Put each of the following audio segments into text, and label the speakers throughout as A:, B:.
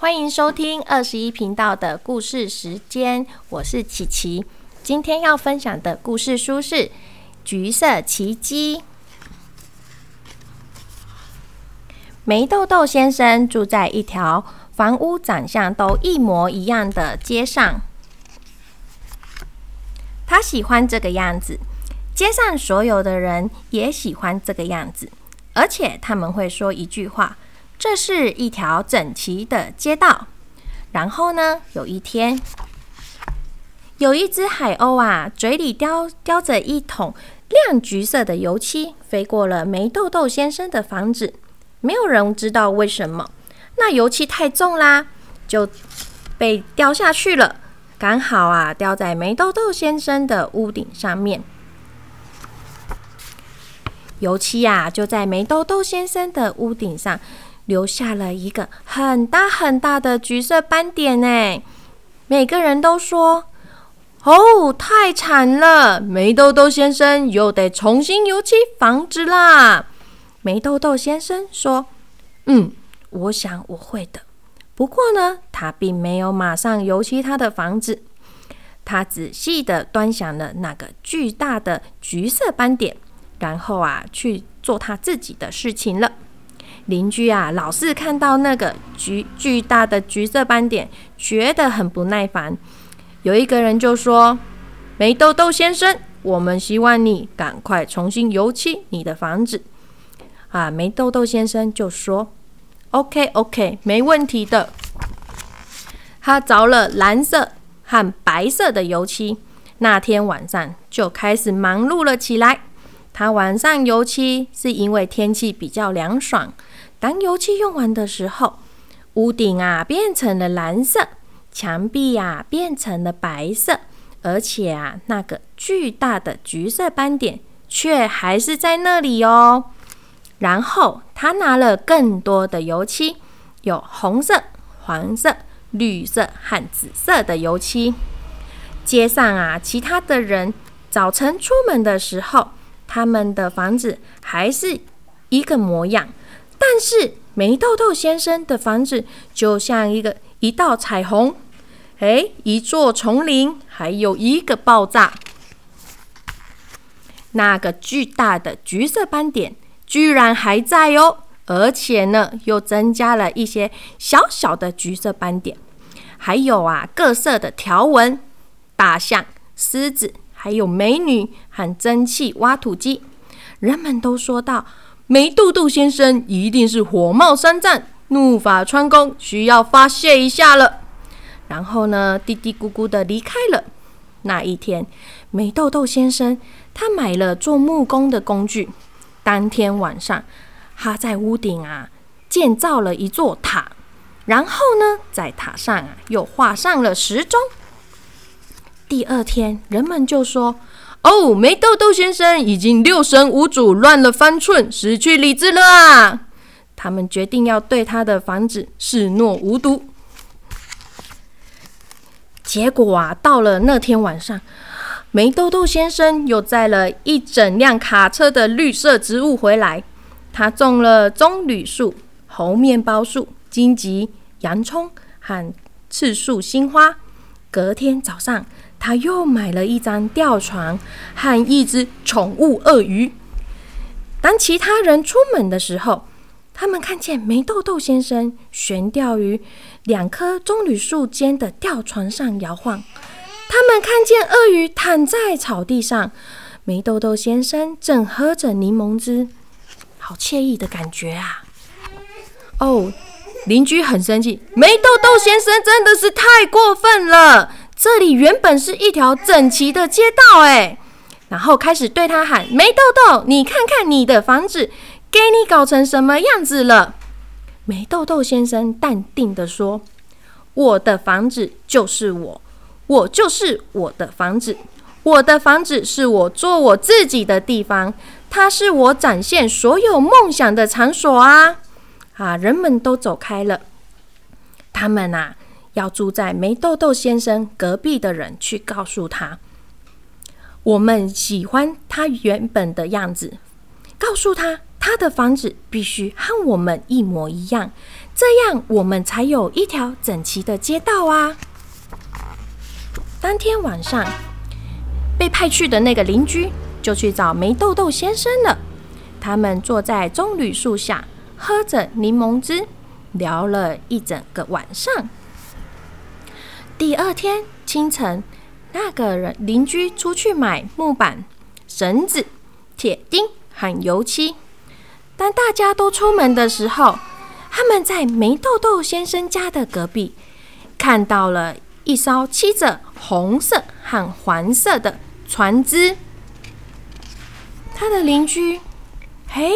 A: 欢迎收听二十一频道的故事时间，我是琪琪。今天要分享的故事书是《橘色奇迹》。梅豆豆先生住在一条房屋长相都一模一样的街上，他喜欢这个样子，街上所有的人也喜欢这个样子，而且他们会说一句话。这是一条整齐的街道。然后呢，有一天，有一只海鸥啊，嘴里叼叼着一桶亮橘色的油漆，飞过了梅豆豆先生的房子。没有人知道为什么，那油漆太重啦，就被掉下去了。刚好啊，掉在梅豆豆先生的屋顶上面。油漆呀，就在梅豆豆先生的屋顶上。留下了一个很大很大的橘色斑点呢。每个人都说：“哦，太惨了！梅豆豆先生又得重新油漆房子啦。”梅豆豆先生说：“嗯，我想我会的。不过呢，他并没有马上油漆他的房子。他仔细的端详了那个巨大的橘色斑点，然后啊，去做他自己的事情了。”邻居啊，老是看到那个橘巨大的橘色斑点，觉得很不耐烦。有一个人就说：“梅豆豆先生，我们希望你赶快重新油漆你的房子。”啊，梅豆豆先生就说：“OK，OK，没问题的。”他着了蓝色和白色的油漆，那天晚上就开始忙碌了起来。他晚上油漆是因为天气比较凉爽。当油漆用完的时候，屋顶啊变成了蓝色，墙壁呀变成了白色，而且啊那个巨大的橘色斑点却还是在那里哦。然后他拿了更多的油漆，有红色、黄色、绿色和紫色的油漆。街上啊，其他的人早晨出门的时候，他们的房子还是一个模样。但是梅豆豆先生的房子就像一个一道彩虹，哎，一座丛林，还有一个爆炸。那个巨大的橘色斑点居然还在哦，而且呢，又增加了一些小小的橘色斑点，还有啊，各色的条纹，大象、狮子，还有美女和蒸汽挖土机。人们都说道。梅豆豆先生一定是火冒三丈、怒发冲冠，需要发泄一下了。然后呢，嘀嘀咕咕的离开了。那一天，梅豆豆先生他买了做木工的工具。当天晚上，他在屋顶啊建造了一座塔，然后呢，在塔上啊又画上了时钟。第二天，人们就说。哦，梅豆豆先生已经六神无主，乱了方寸，失去理智了啊！他们决定要对他的房子视若无睹。结果啊，到了那天晚上，梅豆豆先生又载了一整辆卡车的绿色植物回来。他种了棕榈树、猴面包树、荆棘、洋葱和刺树新花。隔天早上。他又买了一张吊床和一只宠物鳄鱼。当其他人出门的时候，他们看见梅豆豆先生悬吊于两棵棕榈树间的吊床上摇晃。他们看见鳄鱼躺在草地上，梅豆豆先生正喝着柠檬汁，好惬意的感觉啊！哦，邻居很生气，梅豆豆先生真的是太过分了。这里原本是一条整齐的街道，哎，然后开始对他喊：“梅豆豆，你看看你的房子，给你搞成什么样子了？”梅豆豆先生淡定的说：“我的房子就是我，我就是我的房子，我的房子是我做我自己的地方，它是我展现所有梦想的场所啊！”啊，人们都走开了，他们啊。要住在梅豆豆先生隔壁的人去告诉他，我们喜欢他原本的样子。告诉他，他的房子必须和我们一模一样。这样我们才有一条整齐的街道啊。当天晚上，被派去的那个邻居就去找梅豆豆先生了。他们坐在棕榈树下，喝着柠檬汁，聊了一整个晚上。第二天清晨，那个人邻居出去买木板、绳子、铁钉和油漆。当大家都出门的时候，他们在梅豆豆先生家的隔壁看到了一艘漆着红色和黄色的船只。他的邻居，嘿，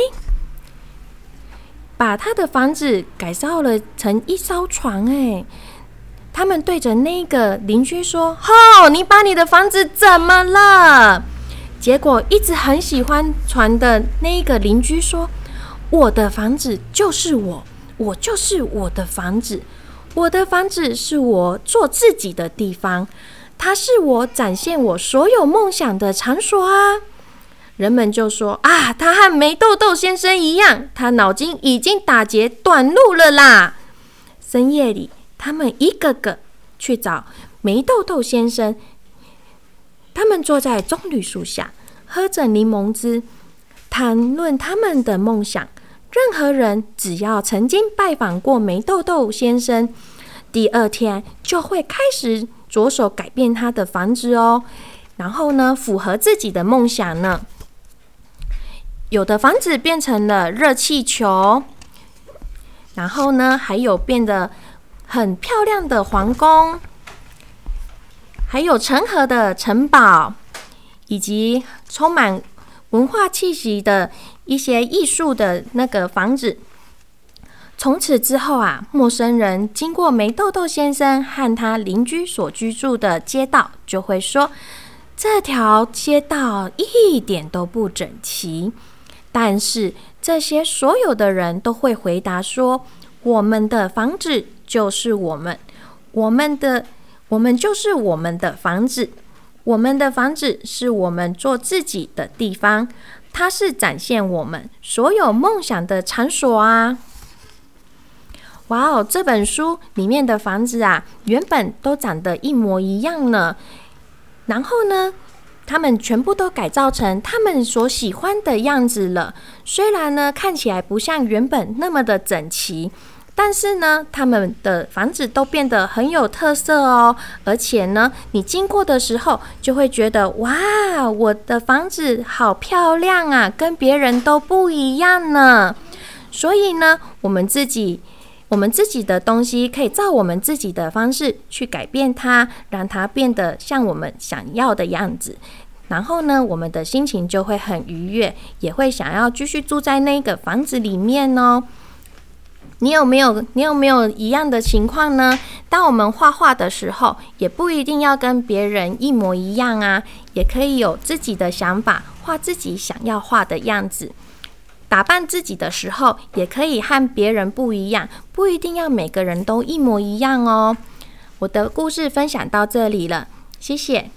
A: 把他的房子改造了成一艘船。哎，他们对着那个邻居说：“吼，你把你的房子怎么了？”结果一直很喜欢船的那个邻居说。我的房子就是我，我就是我的房子。我的房子是我做自己的地方，它是我展现我所有梦想的场所啊！人们就说啊，他和梅豆豆先生一样，他脑筋已经打结短路了啦。深夜里，他们一个个去找梅豆豆先生，他们坐在棕榈树下，喝着柠檬汁，谈论他们的梦想。任何人只要曾经拜访过梅豆豆先生，第二天就会开始着手改变他的房子哦。然后呢，符合自己的梦想呢。有的房子变成了热气球，然后呢，还有变得很漂亮的皇宫，还有成河的城堡，以及充满文化气息的。一些艺术的那个房子，从此之后啊，陌生人经过梅豆豆先生和他邻居所居住的街道，就会说这条街道一点都不整齐。但是这些所有的人都会回答说：“我们的房子就是我们，我们的我们就是我们的房子，我们的房子是我们做自己的地方。”它是展现我们所有梦想的场所啊！哇哦，这本书里面的房子啊，原本都长得一模一样呢。然后呢，他们全部都改造成他们所喜欢的样子了。虽然呢，看起来不像原本那么的整齐。但是呢，他们的房子都变得很有特色哦，而且呢，你经过的时候就会觉得哇，我的房子好漂亮啊，跟别人都不一样呢。所以呢，我们自己，我们自己的东西可以照我们自己的方式去改变它，让它变得像我们想要的样子。然后呢，我们的心情就会很愉悦，也会想要继续住在那个房子里面哦。你有没有你有没有一样的情况呢？当我们画画的时候，也不一定要跟别人一模一样啊，也可以有自己的想法，画自己想要画的样子。打扮自己的时候，也可以和别人不一样，不一定要每个人都一模一样哦。我的故事分享到这里了，谢谢。